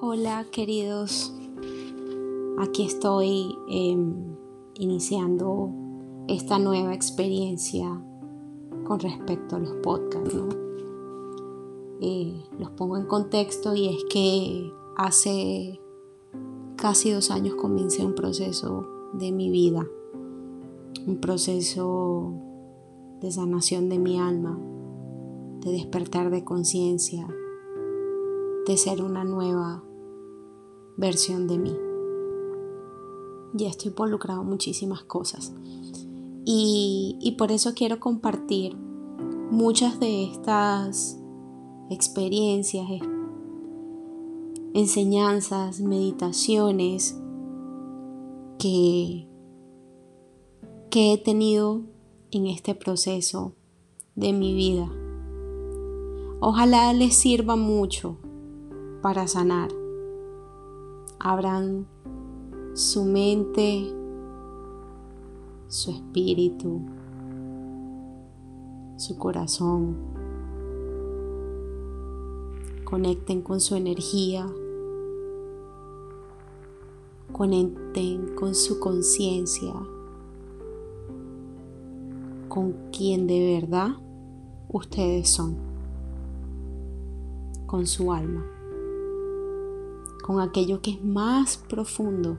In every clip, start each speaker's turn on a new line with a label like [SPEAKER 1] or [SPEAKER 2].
[SPEAKER 1] Hola queridos, aquí estoy em, iniciando esta nueva experiencia con respecto a los podcasts. Eh, los pongo en contexto y es que hace casi dos años comencé un proceso de mi vida, un proceso de sanación de mi alma, de despertar de conciencia, de ser una nueva versión de mí. Ya estoy involucrado en muchísimas cosas. Y, por eso quiero compartir muchas de estas experiencias, enseñanzas, meditaciones que, que he tenido en este proceso de mi vida. Ojalá les sirva mucho para sanar abran su mente, su espíritu, su corazón. Conecten con su energía. Conecten con su conciencia. Con quien de verdad ustedes son. Con su alma con aquello que es más profundo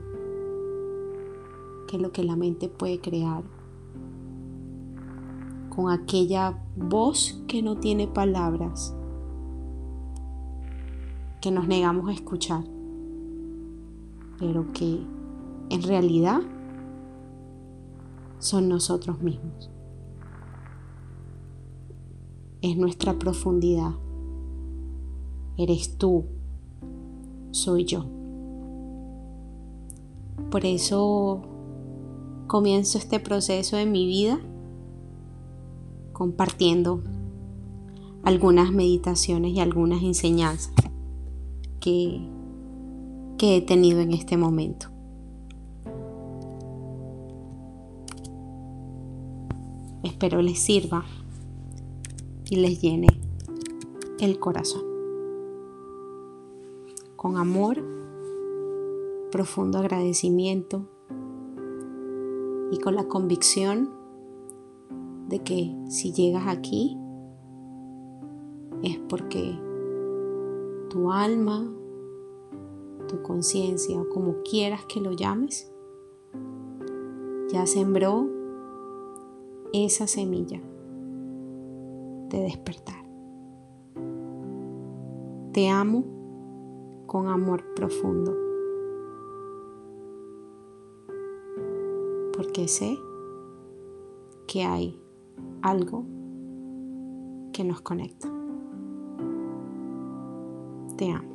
[SPEAKER 1] que lo que la mente puede crear, con aquella voz que no tiene palabras, que nos negamos a escuchar, pero que en realidad son nosotros mismos. Es nuestra profundidad. Eres tú soy yo. Por eso comienzo este proceso en mi vida compartiendo algunas meditaciones y algunas enseñanzas que, que he tenido en este momento. Espero les sirva y les llene el corazón con amor, profundo agradecimiento y con la convicción de que si llegas aquí es porque tu alma, tu conciencia o como quieras que lo llames, ya sembró esa semilla de despertar. Te amo con amor profundo. Porque sé que hay algo que nos conecta. Te amo.